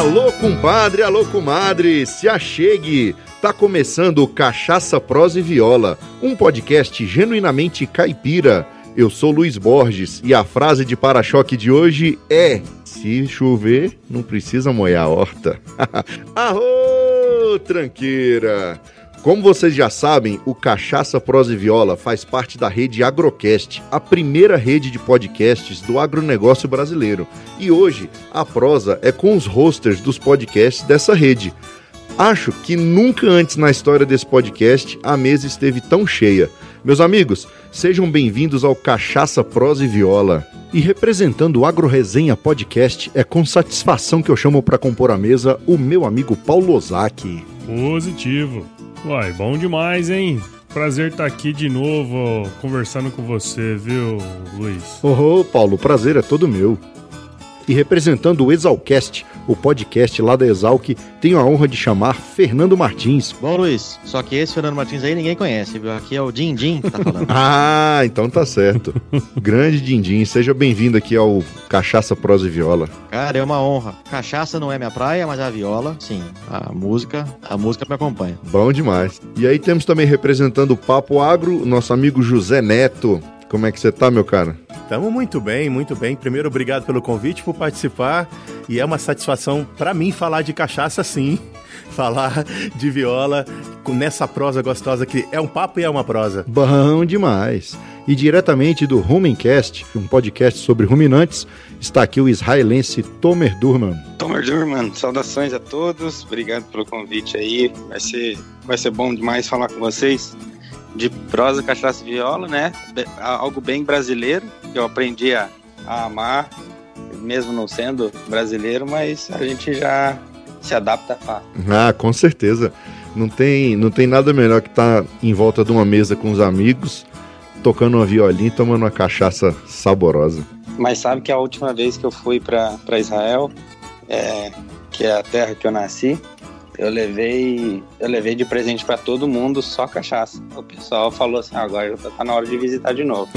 Alô, compadre, alô, comadre, se achegue! Tá começando Cachaça, Prosa e Viola, um podcast genuinamente caipira. Eu sou Luiz Borges e a frase de para-choque de hoje é: Se chover, não precisa molhar a horta. Arô, tranqueira! Como vocês já sabem, o Cachaça Prosa e Viola faz parte da rede Agrocast, a primeira rede de podcasts do agronegócio brasileiro. E hoje, a prosa é com os hosters dos podcasts dessa rede. Acho que nunca antes na história desse podcast a mesa esteve tão cheia. Meus amigos, sejam bem-vindos ao Cachaça Prosa e Viola. E representando o Agro Resenha Podcast, é com satisfação que eu chamo para compor a mesa o meu amigo Paulo Ozaki. Positivo. Uai, bom demais, hein? Prazer estar aqui de novo conversando com você, viu, Luiz? Oh, Paulo, prazer é todo meu. E representando o Exalcast, o podcast lá da Exalc, tenho a honra de chamar Fernando Martins. Bom, Luiz, só que esse Fernando Martins aí ninguém conhece, viu? Aqui é o Dindim que tá falando. ah, então tá certo. Grande Dindim, seja bem-vindo aqui ao Cachaça, Prosa e Viola. Cara, é uma honra. Cachaça não é minha praia, mas a viola, sim. A música, a música me acompanha. Bom demais. E aí temos também representando o Papo Agro, nosso amigo José Neto. Como é que você tá, meu cara? Estamos muito bem, muito bem. Primeiro, obrigado pelo convite, por participar. E é uma satisfação para mim falar de cachaça, sim. Falar de viola nessa prosa gostosa que é um papo e é uma prosa. Bom demais. E diretamente do Rumencast, um podcast sobre ruminantes, está aqui o israelense Tomer Durman. Tomer Durman, saudações a todos. Obrigado pelo convite aí. Vai ser, vai ser bom demais falar com vocês de prosa, cachaça e viola, né? Algo bem brasileiro, que eu aprendi a, a amar, mesmo não sendo brasileiro, mas a gente já se adapta fácil. Ah, com certeza. Não tem, não tem nada melhor que estar tá em volta de uma mesa com os amigos, tocando uma violinha e tomando uma cachaça saborosa. Mas sabe que a última vez que eu fui para Israel, é, que é a terra que eu nasci, eu levei, eu levei de presente para todo mundo só cachaça. O pessoal falou assim: ah, agora tá na hora de visitar de novo.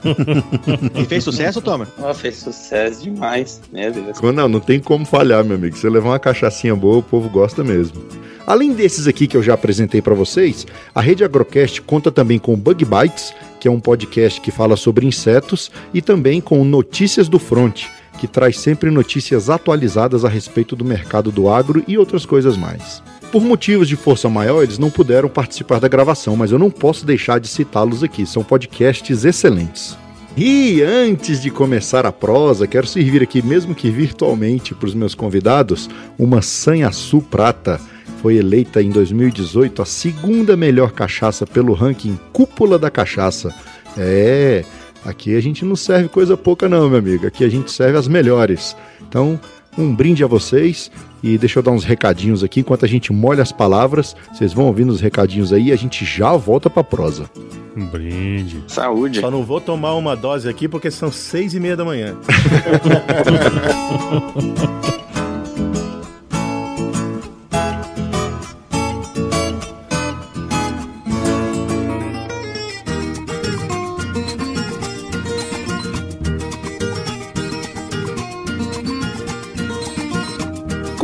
e fez sucesso, Tomer? Oh, fez sucesso demais, meu Deus. Não, não tem como falhar, meu amigo. Se você levar uma cachaçinha boa, o povo gosta mesmo. Além desses aqui que eu já apresentei para vocês, a Rede Agrocast conta também com Bug Bites, que é um podcast que fala sobre insetos, e também com Notícias do Front, que traz sempre notícias atualizadas a respeito do mercado do agro e outras coisas mais. Por motivos de força maior, eles não puderam participar da gravação, mas eu não posso deixar de citá-los aqui, são podcasts excelentes. E antes de começar a prosa, quero servir aqui, mesmo que virtualmente, para os meus convidados, uma Sanhaçu Prata. Foi eleita em 2018 a segunda melhor cachaça pelo ranking Cúpula da Cachaça. É, Aqui a gente não serve coisa pouca, não, meu amigo. Aqui a gente serve as melhores. Então, um brinde a vocês e deixa eu dar uns recadinhos aqui enquanto a gente molha as palavras. Vocês vão ouvindo os recadinhos aí e a gente já volta pra prosa. Um brinde. Saúde. Só não vou tomar uma dose aqui porque são seis e meia da manhã.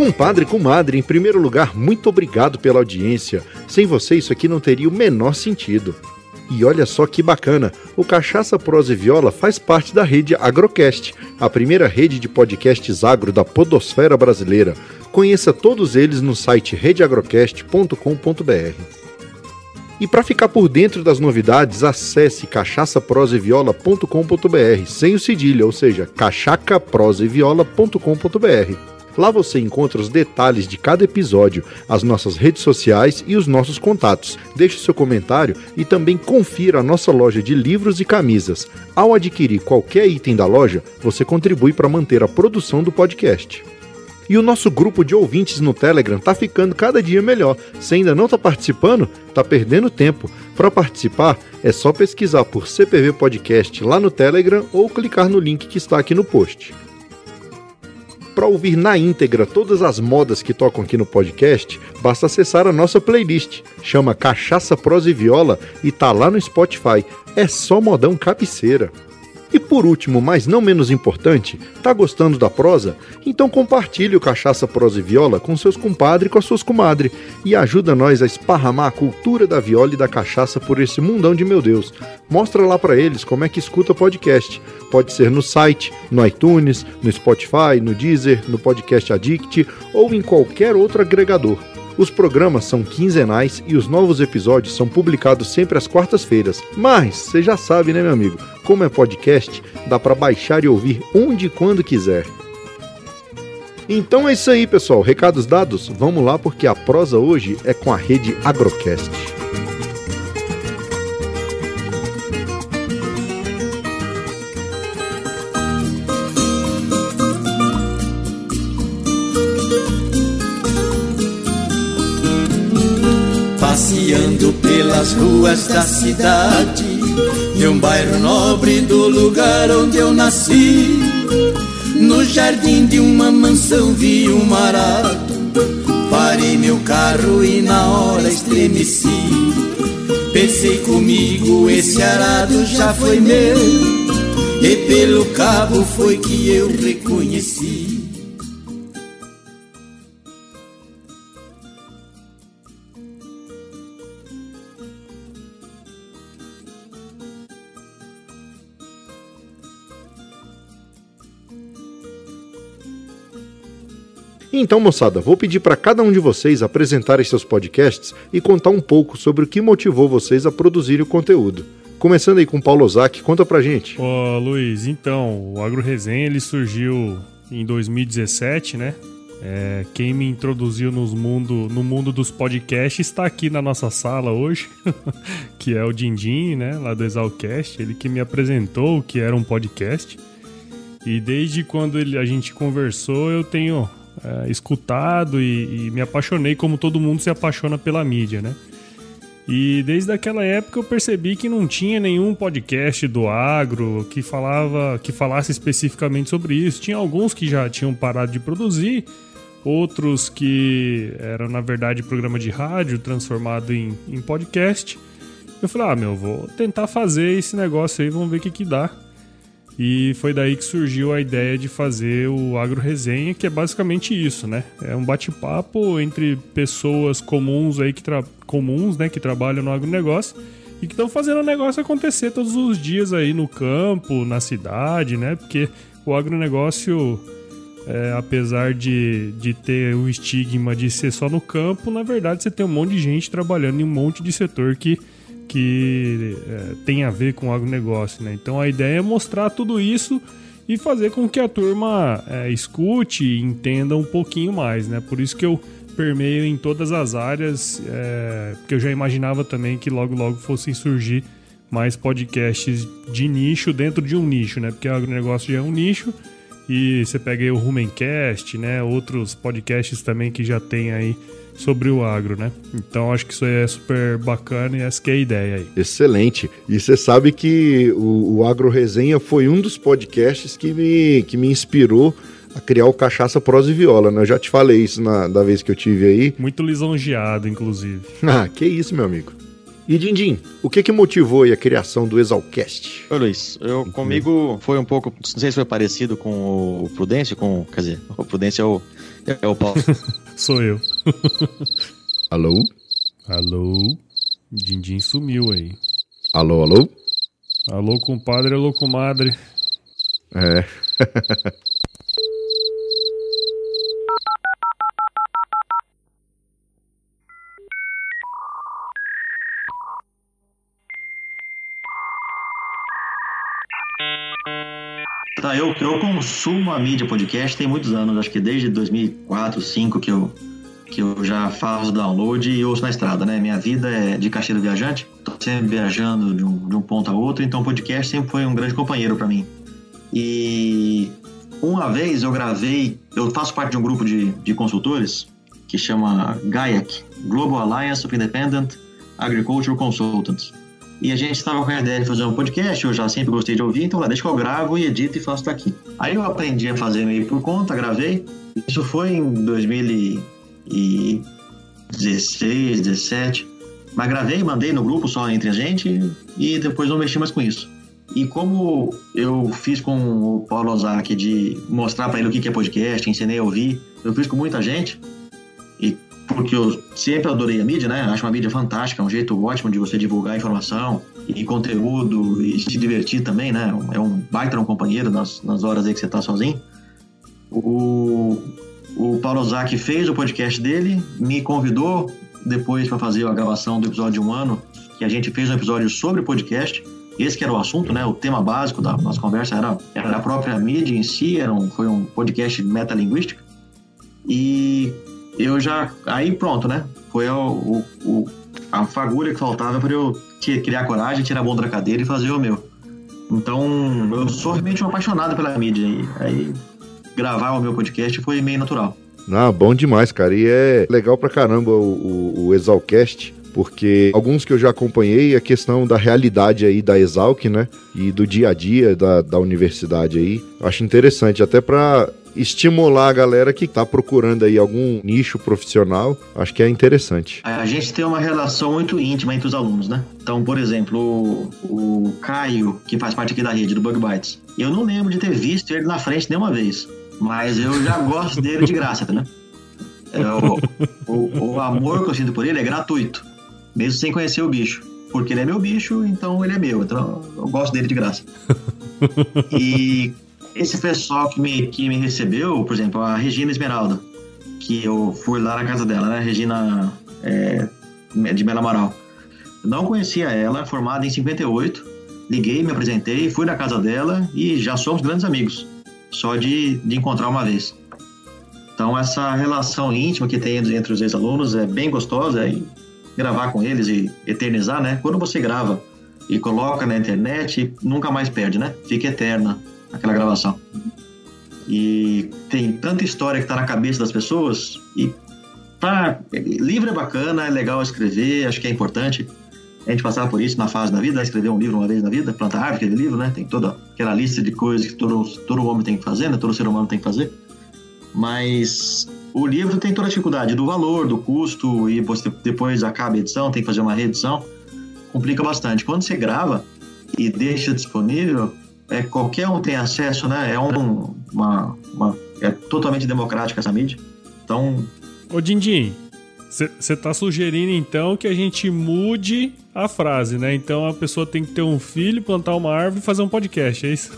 Compadre, comadre, em primeiro lugar, muito obrigado pela audiência. Sem você, isso aqui não teria o menor sentido. E olha só que bacana, o Cachaça Prosa e Viola faz parte da rede Agrocast, a primeira rede de podcasts agro da podosfera brasileira. Conheça todos eles no site redeagrocast.com.br. E para ficar por dentro das novidades, acesse cachaçaproseviola.com.br, sem o cedilha, ou seja, cachacaproseviola.com.br. Lá você encontra os detalhes de cada episódio, as nossas redes sociais e os nossos contatos. Deixe seu comentário e também confira a nossa loja de livros e camisas. Ao adquirir qualquer item da loja, você contribui para manter a produção do podcast. E o nosso grupo de ouvintes no Telegram tá ficando cada dia melhor. Se ainda não está participando, tá perdendo tempo. Para participar, é só pesquisar por CPV Podcast lá no Telegram ou clicar no link que está aqui no post. Para ouvir na íntegra todas as modas que tocam aqui no podcast, basta acessar a nossa playlist. Chama Cachaça, Prosa e Viola e tá lá no Spotify. É só modão cabeceira. E por último, mas não menos importante, tá gostando da prosa? Então compartilhe o Cachaça Prosa e Viola com seus compadres e com as suas comadres e ajuda nós a esparramar a cultura da viola e da cachaça por esse mundão de meu Deus. Mostra lá para eles como é que escuta podcast. Pode ser no site, no iTunes, no Spotify, no Deezer, no Podcast Addict ou em qualquer outro agregador. Os programas são quinzenais e os novos episódios são publicados sempre às quartas-feiras. Mas, você já sabe, né, meu amigo? Como é podcast, dá para baixar e ouvir onde e quando quiser. Então é isso aí, pessoal. Recados dados? Vamos lá porque a prosa hoje é com a rede Agrocast. Passeando pelas ruas da cidade De um bairro nobre do lugar onde eu nasci. No jardim de uma mansão vi um arado Parei meu carro e na hora estremeci. Pensei comigo, esse arado já foi meu. E pelo cabo foi que eu reconheci Então, moçada, vou pedir para cada um de vocês apresentarem seus podcasts e contar um pouco sobre o que motivou vocês a produzirem o conteúdo. Começando aí com o Paulo Ozaki, conta pra gente. Ô, Luiz, então, o Agro Resenha ele surgiu em 2017, né? É, quem me introduziu nos mundo, no mundo dos podcasts está aqui na nossa sala hoje, que é o Dindim, né? Lá do Exalcast. Ele que me apresentou o que era um podcast. E desde quando ele, a gente conversou, eu tenho é, escutado e, e, me apaixonei como todo mundo se apaixona pela mídia, né? E desde aquela época eu percebi que não tinha nenhum podcast do agro que falava, que falasse especificamente sobre isso. Tinha alguns que já tinham parado de produzir, outros que eram na verdade programa de rádio transformado em, em podcast. Eu falei, ah, meu, vou tentar fazer esse negócio aí, vamos ver o que que dá. E foi daí que surgiu a ideia de fazer o Agro Resenha, que é basicamente isso, né? É um bate-papo entre pessoas comuns aí que comuns, né, que trabalham no agronegócio e que estão fazendo o negócio acontecer todos os dias aí no campo, na cidade, né? Porque o agronegócio, é, apesar de, de ter o estigma de ser só no campo, na verdade você tem um monte de gente trabalhando em um monte de setor que que é, tem a ver com agronegócio, né? Então a ideia é mostrar tudo isso e fazer com que a turma é, escute e entenda um pouquinho mais, né? Por isso que eu permeio em todas as áreas, é, porque eu já imaginava também que logo logo fossem surgir mais podcasts de nicho dentro de um nicho, né? Porque o agronegócio já é um nicho e você pega aí o Rumencast, né? Outros podcasts também que já tem aí sobre o agro, né? Então acho que isso é super bacana e essa que é a ideia aí. Excelente. E você sabe que o, o Agro Resenha foi um dos podcasts que me, que me inspirou a criar o Cachaça Prosa e Viola, né? Eu já te falei isso na, da vez que eu tive aí. Muito lisonjeado, inclusive. ah, que isso, meu amigo. E Dindim, o que que motivou a criação do Exalcast? Oi, Luiz, eu comigo foi um pouco, não sei se foi parecido com o Prudêncio, com, quer dizer, o Prudêncio é o, é o Paulo. Sou eu. alô? Alô? Dindim sumiu aí. Alô, alô? Alô, compadre, alô, comadre. É. consumo a mídia podcast tem muitos anos, acho que desde 2004, 2005 que eu, que eu já faço download e ouço na estrada, né? Minha vida é de caixeiro viajante, tô sempre viajando de um, de um ponto a outro, então o podcast sempre foi um grande companheiro para mim. E uma vez eu gravei, eu faço parte de um grupo de, de consultores que chama GAIAC, Global Alliance of Independent Agricultural Consultants. E a gente estava com a ideia de fazer um podcast, eu já sempre gostei de ouvir, então lá, deixa que eu gravo e edito e faço daqui. Aí eu aprendi a fazer meio por conta, gravei. Isso foi em 2016, 17. Mas gravei, mandei no grupo só entre a gente e depois não mexi mais com isso. E como eu fiz com o Paulo Ozaki de mostrar para ele o que é podcast, ensinei a ouvir, eu fiz com muita gente, porque eu sempre adorei a mídia, né? Acho uma mídia fantástica, um jeito ótimo de você divulgar informação e conteúdo e se divertir também, né? É um baita um companheiro nas, nas horas aí que você tá sozinho. O, o Paulo Ozaki fez o podcast dele, me convidou depois para fazer a gravação do episódio de um ano, que a gente fez um episódio sobre podcast. Esse que era o assunto, né? O tema básico da nossa conversa era, era a própria mídia em si, era um, foi um podcast metalinguístico. E eu já. Aí pronto, né? Foi o, o, a fagulha que faltava para eu criar coragem, tirar a bunda da cadeira e fazer o meu. Então, eu sou realmente um apaixonado pela mídia. E aí, gravar o meu podcast foi meio natural. Ah, bom demais, cara. E é legal pra caramba o, o, o Exalcast, porque alguns que eu já acompanhei, a questão da realidade aí da Exalc, né? E do dia a dia da, da universidade aí, acho interessante, até para estimular a galera que está procurando aí algum nicho profissional, acho que é interessante. A gente tem uma relação muito íntima entre os alunos, né? Então, por exemplo, o, o Caio, que faz parte aqui da rede do Bug Bites, eu não lembro de ter visto ele na frente nenhuma vez, mas eu já gosto dele de graça, né? O, o, o amor que eu sinto por ele é gratuito, mesmo sem conhecer o bicho porque ele é meu bicho, então ele é meu. Então eu gosto dele de graça. E esse pessoal que me, que me recebeu, por exemplo, a Regina Esmeralda, que eu fui lá na casa dela, né? Regina é, de Bela Amaral. Não conhecia ela, formada em 58. Liguei, me apresentei, fui na casa dela e já somos grandes amigos. Só de, de encontrar uma vez. Então, essa relação íntima que tem entre os ex-alunos é bem gostosa e gravar com eles e eternizar, né? Quando você grava e coloca na internet, nunca mais perde, né? Fica eterna aquela gravação. E tem tanta história que está na cabeça das pessoas e tá, livro é bacana, é legal escrever, acho que é importante a gente passar por isso na fase da vida, escrever um livro uma vez na vida, plantar árvore, aquele livro, né? Tem toda aquela lista de coisas que todo, todo homem tem que fazer, né? Todo ser humano tem que fazer. Mas o livro tem toda a dificuldade do valor, do custo, e depois acaba a edição, tem que fazer uma reedição. Complica bastante. Quando você grava e deixa disponível, é, qualquer um tem acesso, né? É um, uma, uma, é totalmente democrática essa mídia. Então. Ô, Dindim, você tá sugerindo então que a gente mude a frase, né? Então a pessoa tem que ter um filho, plantar uma árvore e fazer um podcast, é isso?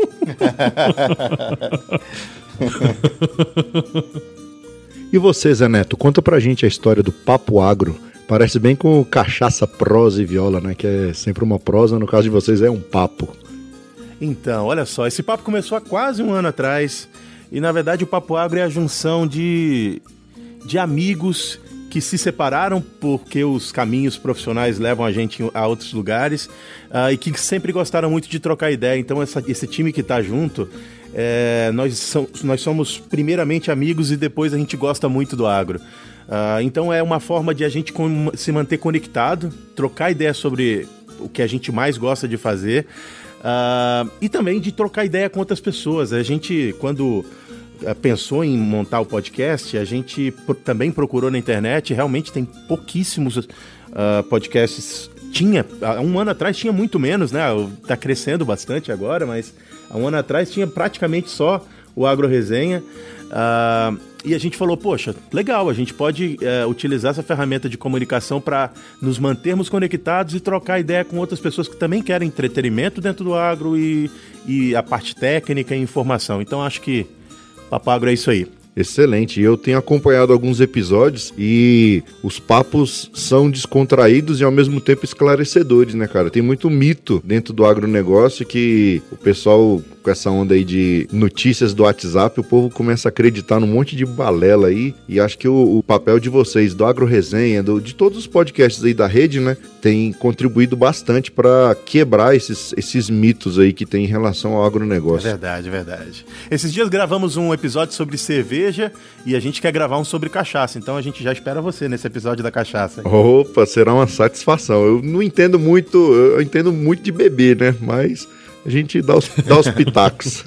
e você, Zé Neto, conta pra gente a história do Papo Agro. Parece bem com cachaça, prosa e viola, né? Que é sempre uma prosa, no caso de vocês é um papo. Então, olha só, esse papo começou há quase um ano atrás e na verdade o Papo Agro é a junção de, de amigos que se separaram porque os caminhos profissionais levam a gente a outros lugares uh, e que sempre gostaram muito de trocar ideia. Então, essa, esse time que está junto, é, nós, são, nós somos primeiramente amigos e depois a gente gosta muito do agro. Uh, então, é uma forma de a gente se manter conectado, trocar ideia sobre o que a gente mais gosta de fazer. Uh, e também de trocar ideia com outras pessoas. A gente, quando uh, pensou em montar o podcast, a gente também procurou na internet. Realmente tem pouquíssimos uh, podcasts. Tinha, há um ano atrás tinha muito menos, né? Tá crescendo bastante agora, mas há um ano atrás tinha praticamente só o Agro Resenha. Uh, e a gente falou, poxa, legal, a gente pode é, utilizar essa ferramenta de comunicação para nos mantermos conectados e trocar ideia com outras pessoas que também querem entretenimento dentro do agro e, e a parte técnica e informação. Então acho que Papagro é isso aí. Excelente. Eu tenho acompanhado alguns episódios e os papos são descontraídos e ao mesmo tempo esclarecedores, né, cara? Tem muito mito dentro do agronegócio que o pessoal com essa onda aí de notícias do WhatsApp, o povo começa a acreditar num monte de balela aí. E acho que o, o papel de vocês, do Agro Resenha, do, de todos os podcasts aí da rede, né, tem contribuído bastante para quebrar esses, esses mitos aí que tem em relação ao agronegócio. É verdade, é verdade. Esses dias gravamos um episódio sobre cerveja e a gente quer gravar um sobre cachaça, então a gente já espera você nesse episódio da cachaça. Opa, será uma satisfação. Eu não entendo muito, eu entendo muito de beber, né, mas a gente dá os, dá os pitacos.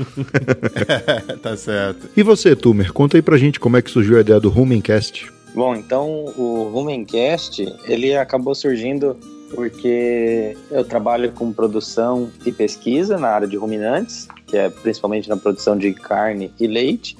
tá certo. E você, Tumer, conta aí pra gente como é que surgiu a ideia do Rumencast. Bom, então o Rumencast, ele acabou surgindo porque eu trabalho com produção e pesquisa na área de ruminantes, que é principalmente na produção de carne e leite.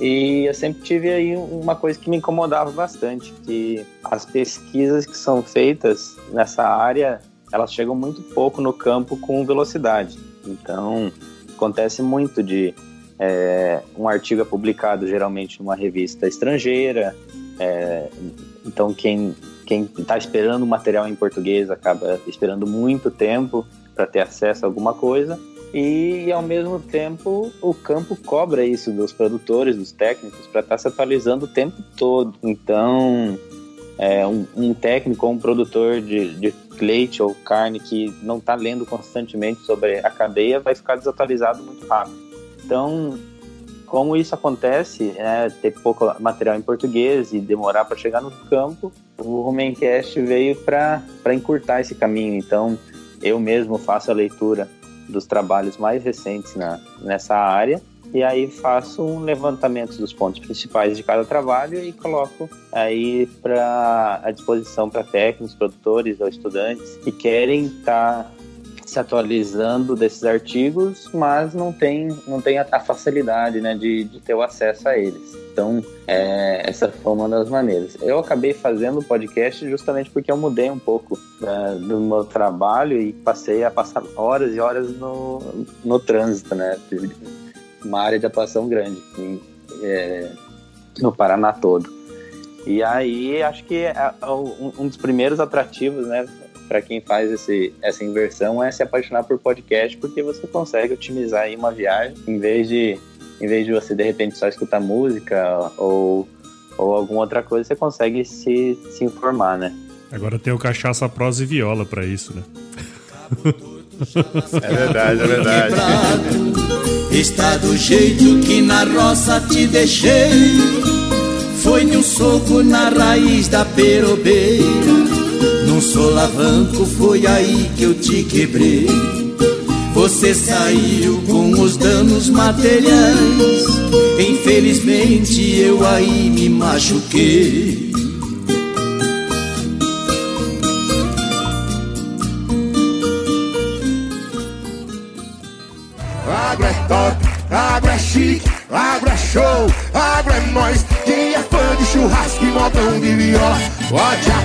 E eu sempre tive aí uma coisa que me incomodava bastante, que as pesquisas que são feitas nessa área, elas chegam muito pouco no campo com velocidade. Então, acontece muito de é, um artigo é publicado geralmente numa revista estrangeira, é, então quem quem está esperando o material em português acaba esperando muito tempo para ter acesso a alguma coisa e ao mesmo tempo o campo cobra isso dos produtores, dos técnicos, para estar tá se atualizando o tempo todo. Então, é, um, um, técnico ou um produtor de, de leite ou carne que não está lendo constantemente sobre a cadeia vai ficar desatualizado muito rápido. Então, como isso acontece, é, ter pouco material em português e demorar para chegar no campo, o Rumencast veio para encurtar esse caminho. Então, eu mesmo faço a leitura dos trabalhos mais recentes na, nessa área. E aí faço um levantamento dos pontos principais de cada trabalho e coloco aí para a disposição para técnicos, produtores ou estudantes que querem estar tá se atualizando desses artigos, mas não tem, não tem a, facilidade né, de, de, ter o acesso a eles. Então, é, essa foi uma das maneiras. Eu acabei fazendo o podcast justamente porque eu mudei um pouco né, do meu trabalho e passei a passar horas e horas no, no trânsito, né? Uma área de atuação grande em, é, no Paraná todo. E aí, acho que é, é um dos primeiros atrativos, né? Para quem faz esse, essa inversão é se apaixonar por podcast, porque você consegue otimizar aí uma viagem em vez de em vez de você de repente só escutar música ou, ou alguma outra coisa, você consegue se, se informar, né? Agora tem o cachaça, prosa e viola para isso, né? é verdade, é verdade. Está do jeito que na roça te deixei. Foi de um soco na raiz da perobeira num solavanco foi aí que eu te quebrei. Você saiu com os danos materiais. Infelizmente eu aí me machuquei. Água é top, água é chique, água é show, água é nós. Quem é fã de churrasco e modão de viola, pode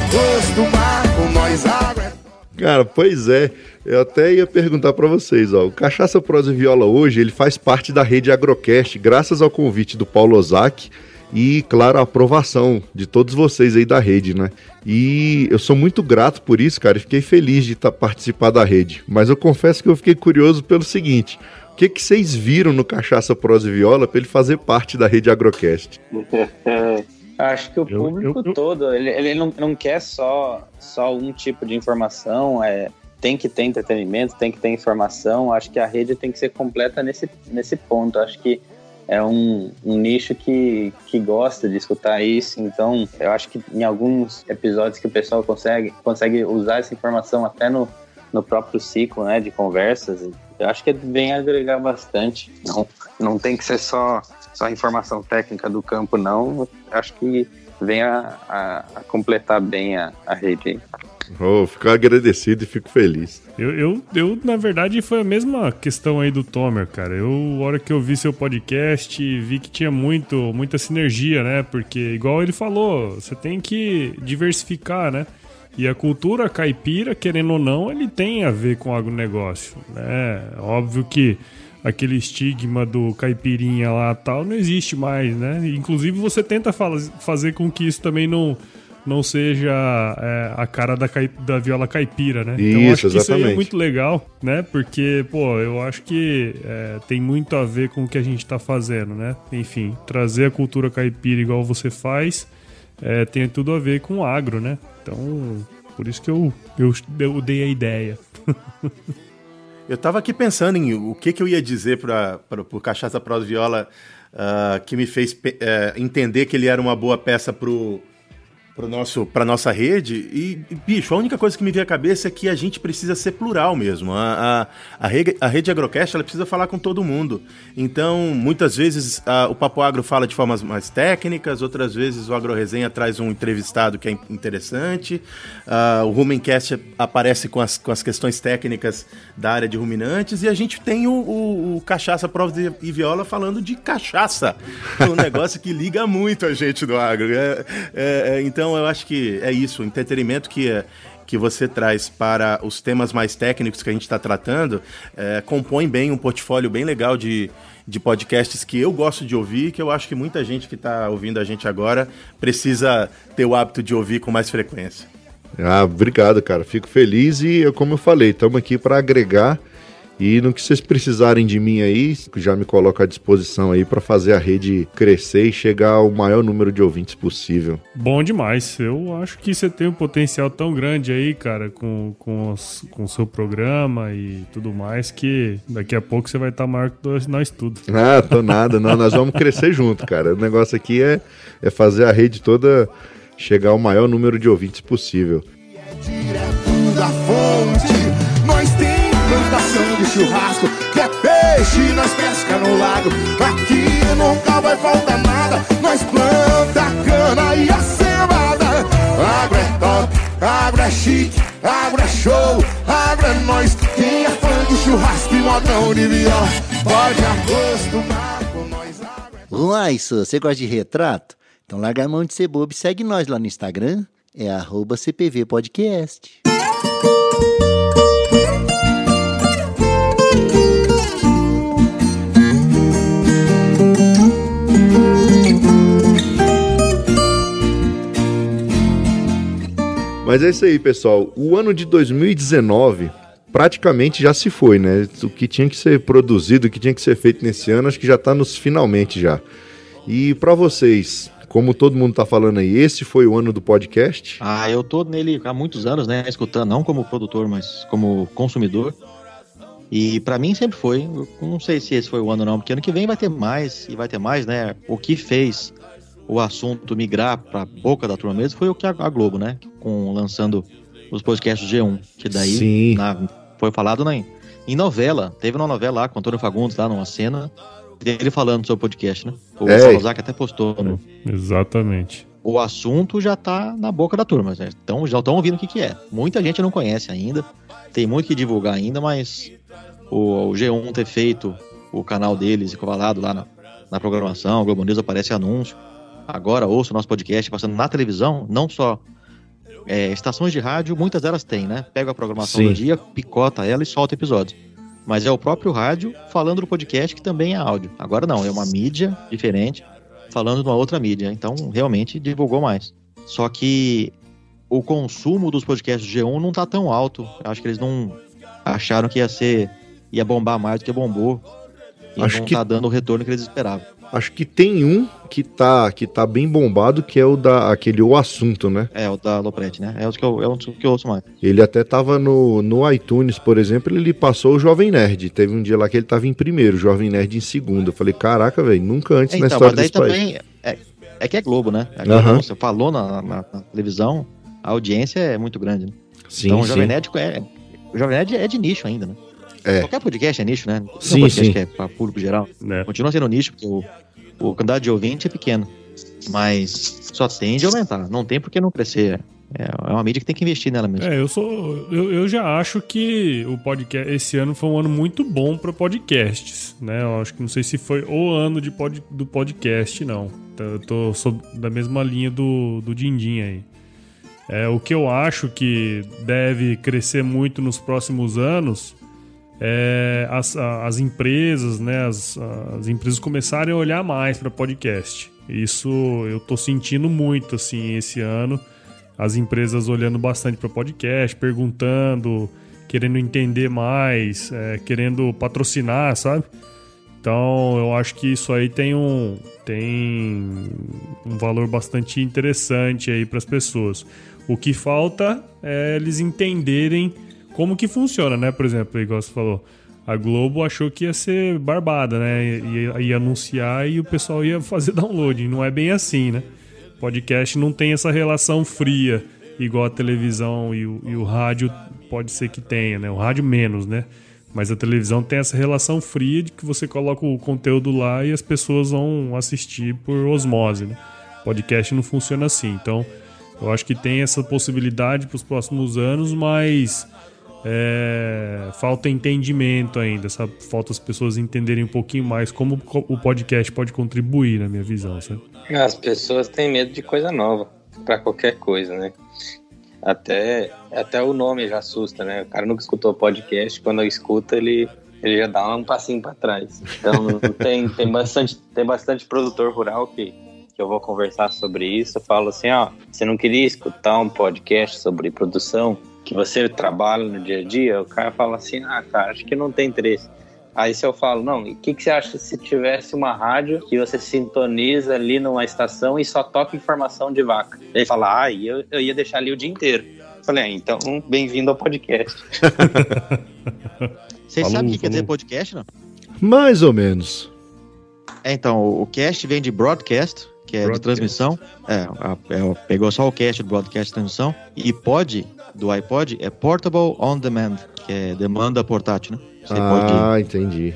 com nós água. É Cara, pois é. Eu até ia perguntar para vocês, ó. O Cachaça Prosa e Viola hoje, ele faz parte da rede Agrocast, graças ao convite do Paulo Ozaki e, claro, a aprovação de todos vocês aí da rede, né? E eu sou muito grato por isso, cara, e fiquei feliz de tá, participar da rede. Mas eu confesso que eu fiquei curioso pelo seguinte: o que, que vocês viram no Cachaça Prosa e Viola para ele fazer parte da rede Agrocast? Acho que o público eu, eu, eu... todo, ele, ele não, não quer só, só um tipo de informação, é, tem que ter entretenimento, tem que ter informação. Acho que a rede tem que ser completa nesse, nesse ponto. Acho que é um, um nicho que, que gosta de escutar isso. Então, eu acho que em alguns episódios que o pessoal consegue, consegue usar essa informação até no, no próprio ciclo né, de conversas, eu acho que vem agregar bastante. Não, não tem que ser só só informação técnica do campo, não. Acho que vem a, a, a completar bem a, a rede. Oh, fico agradecido e fico feliz. Eu, eu, eu, na verdade, foi a mesma questão aí do Tomer, cara. Eu, a hora que eu vi seu podcast, vi que tinha muito, muita sinergia, né? Porque, igual ele falou, você tem que diversificar, né? E a cultura caipira, querendo ou não, ele tem a ver com o agronegócio, né? Óbvio que aquele estigma do caipirinha lá tal não existe mais, né? Inclusive você tenta fazer com que isso também não não seja é, a cara da, da viola caipira, né? Isso, então eu acho que exatamente. isso aí é muito legal, né? Porque, pô, eu acho que é, tem muito a ver com o que a gente tá fazendo, né? Enfim, trazer a cultura caipira igual você faz é, tem tudo a ver com o agro, né? Então, por isso que eu, eu, eu dei a ideia. Eu estava aqui pensando em o que, que eu ia dizer para o Cachaça Prosa Viola uh, que me fez uh, entender que ele era uma boa peça pro para nosso para nossa rede. E, bicho a única coisa que me veio à cabeça é que a gente precisa ser plural mesmo. A, a, a, rede, a rede agrocast ela precisa falar com todo mundo. Então muitas vezes a, o papo agro fala de formas mais técnicas outras vezes o agro resenha traz um entrevistado que é interessante. O rumencast aparece com as, com as questões técnicas da área de ruminantes. E a gente tem o, o, o cachaça prova e viola falando de cachaça. Um negócio que liga muito a gente do agro. É, é, é então então eu acho que é isso, o entretenimento que é que você traz para os temas mais técnicos que a gente está tratando, é, compõe bem um portfólio bem legal de, de podcasts que eu gosto de ouvir, que eu acho que muita gente que está ouvindo a gente agora precisa ter o hábito de ouvir com mais frequência. Ah, obrigado, cara. Fico feliz e, como eu falei, estamos aqui para agregar e no que vocês precisarem de mim aí, já me coloco à disposição aí para fazer a rede crescer e chegar ao maior número de ouvintes possível. Bom demais. Eu acho que você tem um potencial tão grande aí, cara, com, com, com o seu programa e tudo mais, que daqui a pouco você vai estar tá maior que nós tudo. Ah, tô nada. Não, nós vamos crescer junto, cara. O negócio aqui é, é fazer a rede toda chegar ao maior número de ouvintes possível. É direto da fonte, churrasco, que é peixe, nós pesca no lago. Aqui nunca vai faltar nada, nós planta cana e a cevada. Agro é top, agro é chique, agro é show, agro é nós. Quem é fã de churrasco e modão de viola, pode acostumar com nós. Uai, você gosta de retrato? Então larga a mão de ser bobo e segue nós lá no Instagram, é arroba CPV Mas é isso aí, pessoal. O ano de 2019 praticamente já se foi, né? O que tinha que ser produzido, o que tinha que ser feito nesse ano, acho que já está nos finalmente já. E para vocês, como todo mundo está falando aí, esse foi o ano do podcast? Ah, eu tô nele há muitos anos, né? Escutando, não como produtor, mas como consumidor. E para mim sempre foi. Eu não sei se esse foi o ano não, porque ano que vem vai ter mais e vai ter mais, né? O que fez o assunto migrar para boca da turma mesmo foi o que a, Globo, né? Com lançando os podcasts G1, que daí na, foi falado na, em novela. Teve uma novela lá com o Antônio Fagundes lá numa cena dele falando sobre o podcast, né? O. Salazar que até postou. No... Exatamente. O assunto já tá na boca da turma, né? então já estão ouvindo o que, que é. Muita gente não conhece ainda, tem muito que divulgar ainda, mas o, o G1 ter feito o canal deles equivalado lá na, na programação, o Globo News aparece anúncio agora ouça o nosso podcast passando na televisão, não só é, estações de rádio, muitas delas têm, né? Pega a programação Sim. do dia, picota ela e solta episódios. Mas é o próprio rádio falando do podcast que também é áudio. Agora não, é uma mídia diferente falando de uma outra mídia. Então, realmente divulgou mais. Só que o consumo dos podcasts do G1 não tá tão alto. Eu acho que eles não acharam que ia ser ia bombar mais do que bombou. E acho não que... tá dando o retorno que eles esperavam. Acho que tem um que tá, que tá bem bombado, que é o da aquele O Assunto, né? É, o da Loprete, né? É o que eu, é o que eu ouço mais. Ele até tava no, no iTunes, por exemplo, ele passou o Jovem Nerd. Teve um dia lá que ele tava em primeiro, o Jovem Nerd em segundo. Eu falei, caraca, velho, nunca antes é, na então, história mas daí também É, é que é Globo, né? É Globo, uhum. Você falou na, na, na, televisão, a audiência é muito grande, né? Sim, então o Jovem sim. Nerd é, o Jovem Nerd é de nicho ainda, né? É. Qualquer podcast é nicho, né? Sim, podcast sim. que é para público geral. É. Continua sendo nicho, porque o, o quantidade de ouvinte é pequeno. Mas só tende a aumentar. Não tem por que não crescer. É, é uma mídia que tem que investir nela mesmo. É, eu sou. Eu, eu já acho que o podcast. Esse ano foi um ano muito bom para podcasts. Né? Eu acho que não sei se foi o ano de pod, do podcast, não. Então, eu tô sou da mesma linha do, do Dindim aí. É, o que eu acho que deve crescer muito nos próximos anos é, as, as empresas, né, as, as empresas começarem a olhar mais para podcast. Isso eu tô sentindo muito assim esse ano, as empresas olhando bastante para podcast, perguntando, querendo entender mais, é, querendo patrocinar, sabe? Então eu acho que isso aí tem um tem um valor bastante interessante aí para as pessoas. O que falta é eles entenderem como que funciona, né? Por exemplo, igual você falou, a Globo achou que ia ser barbada, né? Ia, ia anunciar e o pessoal ia fazer download. Não é bem assim, né? Podcast não tem essa relação fria, igual a televisão e o, e o rádio pode ser que tenha, né? O rádio menos, né? Mas a televisão tem essa relação fria de que você coloca o conteúdo lá e as pessoas vão assistir por osmose, né? Podcast não funciona assim. Então, eu acho que tem essa possibilidade para os próximos anos, mas é, falta entendimento ainda, sabe? Falta as pessoas entenderem um pouquinho mais como o podcast pode contribuir, na minha visão, sabe? As pessoas têm medo de coisa nova, para qualquer coisa, né? Até, até o nome já assusta, né? O cara nunca escutou podcast, quando escuta, ele, ele já dá um passinho para trás. Então, tem, tem, bastante, tem bastante produtor rural que, que eu vou conversar sobre isso. Eu falo assim: ó, você não queria escutar um podcast sobre produção? Que você trabalha no dia a dia, o cara fala assim, ah, cara, acho que não tem interesse. Aí se eu falo, não, o que, que você acha se tivesse uma rádio que você sintoniza ali numa estação e só toca informação de vaca? Ele fala, ah, eu, eu ia deixar ali o dia inteiro. Eu falei, ah, então, bem-vindo ao podcast. Vocês sabem o que quer dizer podcast, não? Mais ou menos. É, então, o cast vem de broadcast, que é broadcast. de transmissão. É, é, pegou só o cast do broadcast de transmissão. E pod do iPod é Portable On Demand, que é demanda portátil, né? Você ah, pode entendi.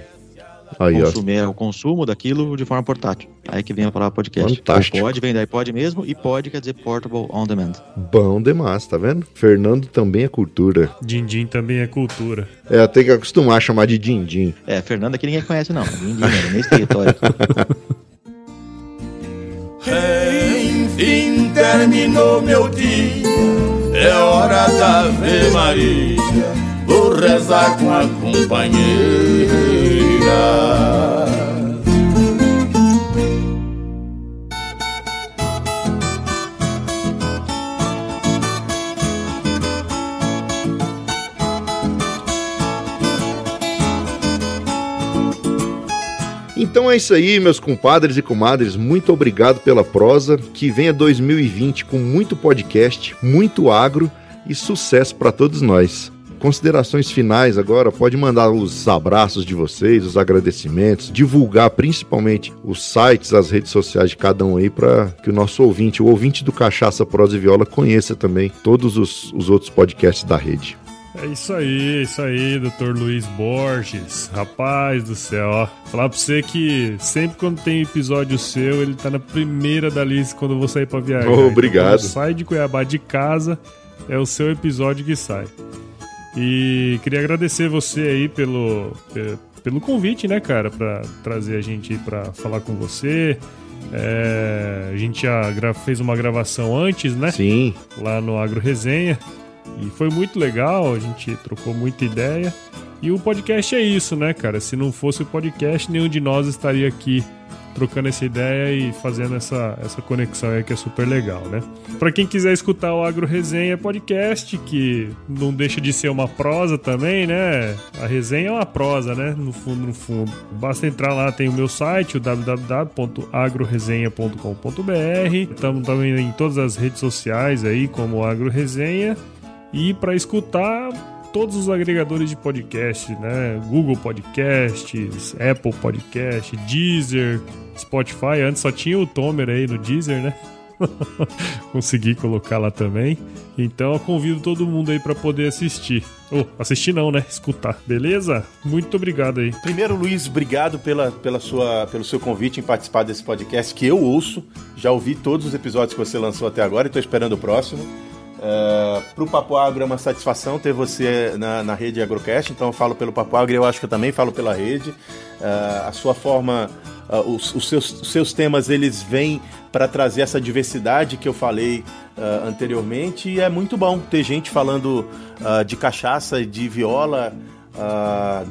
Aí, consumir ó. o consumo daquilo de forma portátil. Aí que vem a palavra podcast. Fantástico. O pod vem da iPod mesmo e pod quer dizer Portable On Demand. Bom demais, tá vendo? Fernando também é cultura. Dindim também é cultura. É, tem que acostumar a chamar de Dindim. É, Fernando aqui ninguém conhece não. Dindim, né? nesse território. Enfim terminou meu dia é hora da Ave Maria, vou rezar com a companheira. Então é isso aí, meus compadres e comadres. Muito obrigado pela prosa. Que venha 2020 com muito podcast, muito agro e sucesso para todos nós. Considerações finais agora, pode mandar os abraços de vocês, os agradecimentos, divulgar principalmente os sites, as redes sociais de cada um aí para que o nosso ouvinte, o ouvinte do Cachaça Prosa e Viola conheça também todos os, os outros podcasts da rede. É isso aí, isso aí, Dr. Luiz Borges. Rapaz do céu, ó. Falar pra você que sempre quando tem episódio seu, ele tá na primeira da lista quando eu vou sair pra viajar. Oh, obrigado. Então, sai de Cuiabá de casa, é o seu episódio que sai. E queria agradecer você aí pelo, pelo convite, né, cara, pra trazer a gente aí pra falar com você. É, a gente já fez uma gravação antes, né? Sim. Lá no Agro Resenha. E foi muito legal, a gente trocou muita ideia. E o podcast é isso, né, cara? Se não fosse o podcast, nenhum de nós estaria aqui trocando essa ideia e fazendo essa, essa conexão aí que é super legal, né? Para quem quiser escutar o Agro Resenha Podcast, que não deixa de ser uma prosa também, né? A resenha é uma prosa, né? No fundo, no fundo. Basta entrar lá, tem o meu site, o www.agroresenha.com.br. Estamos também em todas as redes sociais aí, como Agro Resenha. E para escutar todos os agregadores de podcast, né? Google Podcasts, Apple Podcast, Deezer, Spotify. Antes só tinha o Tomer aí no Deezer, né? Consegui colocar lá também. Então eu convido todo mundo aí para poder assistir. Ou oh, assistir não, né? Escutar. Beleza? Muito obrigado aí. Primeiro, Luiz, obrigado pela, pela sua, pelo seu convite em participar desse podcast que eu ouço. Já ouvi todos os episódios que você lançou até agora e estou esperando o próximo. Uh, Para o Papo Agro é uma satisfação ter você na, na rede Agrocast, então eu falo pelo Papo Agro e eu acho que eu também falo pela rede. Uh, a sua forma, uh, os, os, seus, os, seus, temas, eles vêm para trazer essa diversidade que eu falei anteriormente e é muito bom ter gente falando de cachaça e de viola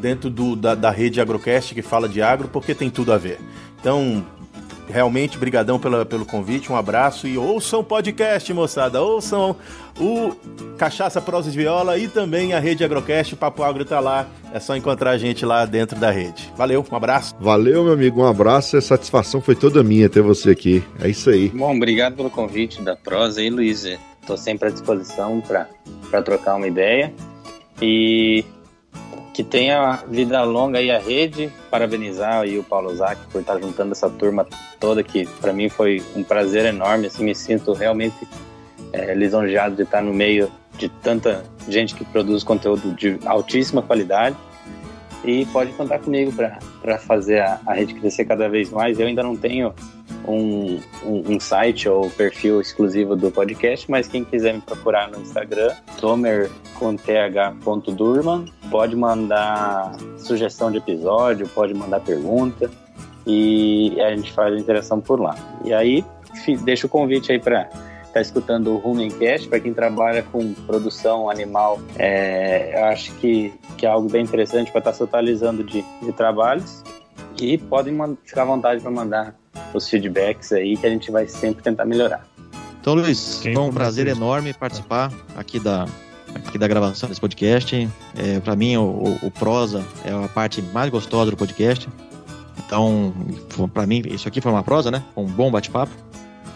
dentro do, da, da rede Agrocast que fala de agro, porque tem tudo a ver. Então, realmente, brigadão pela, pelo convite, um abraço e ouçam o podcast, moçada, ouçam o Cachaça Prosa de Viola e também a Rede Agrocast, o Papo Agro tá lá, é só encontrar a gente lá dentro da rede. Valeu, um abraço. Valeu, meu amigo, um abraço, a satisfação foi toda minha ter você aqui, é isso aí. Bom, obrigado pelo convite da Prosa aí, Luiz, estou sempre à disposição para trocar uma ideia e que tenha vida longa aí a rede. Parabenizar aí o Paulo Zac por estar juntando essa turma toda, que para mim foi um prazer enorme. Assim, me sinto realmente é, lisonjeado de estar no meio de tanta gente que produz conteúdo de altíssima qualidade. E pode contar comigo para fazer a, a rede crescer cada vez mais. Eu ainda não tenho um, um, um, site ou perfil exclusivo do podcast, mas quem quiser me procurar no Instagram, tomer com pode mandar sugestão de episódio, pode mandar pergunta e a gente faz a interação por lá. E aí, deixa o convite aí para está escutando o Rumencast, para quem trabalha com produção animal, é, eu acho que, que é algo bem interessante para estar tá se atualizando de, de trabalhos. E podem ficar à vontade para mandar os feedbacks aí, que a gente vai sempre tentar melhorar. Então, Luiz, Quem foi um prazer enorme participar aqui da, aqui da gravação desse podcast. É, para mim, o, o, prosa é a parte mais gostosa do podcast. Então, para mim, isso aqui foi uma prosa, né? Um bom bate-papo.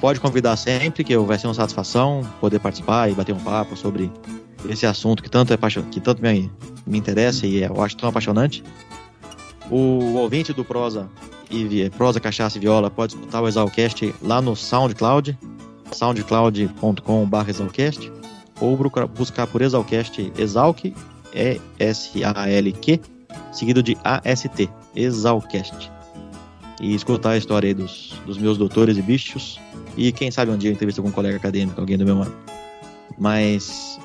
Pode convidar sempre, que vai ser uma satisfação poder participar e bater um papo sobre esse assunto que tanto, é que tanto me, me interessa e eu acho tão apaixonante. O ouvinte do Prosa e Prosa Cachaça e Viola pode escutar o Exalcast lá no SoundCloud, soundcloud.com.br Exalcast, ou buscar por Exalcast Exalc, E-S-A-L-Q, seguido de A-S-T, Exalcast. E escutar a história aí dos, dos meus doutores e bichos e quem sabe um dia eu entrevisto algum colega acadêmico, alguém do meu ano. Mas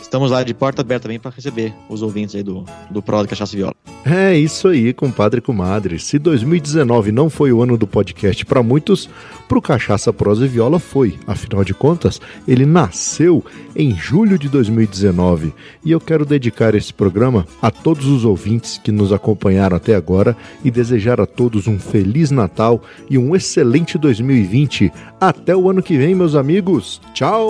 estamos lá de porta aberta também para receber os ouvintes aí do, do Pro Cachaça e Viola. É isso aí, compadre e comadre. Se 2019 não foi o ano do podcast para muitos, para o Cachaça, Prosa e Viola foi. Afinal de contas, ele nasceu em julho de 2019. E eu quero dedicar esse programa a todos os ouvintes que nos acompanharam até agora e desejar a todos um feliz Natal e um excelente 2020. Até o ano que vem, meus amigos. Tchau!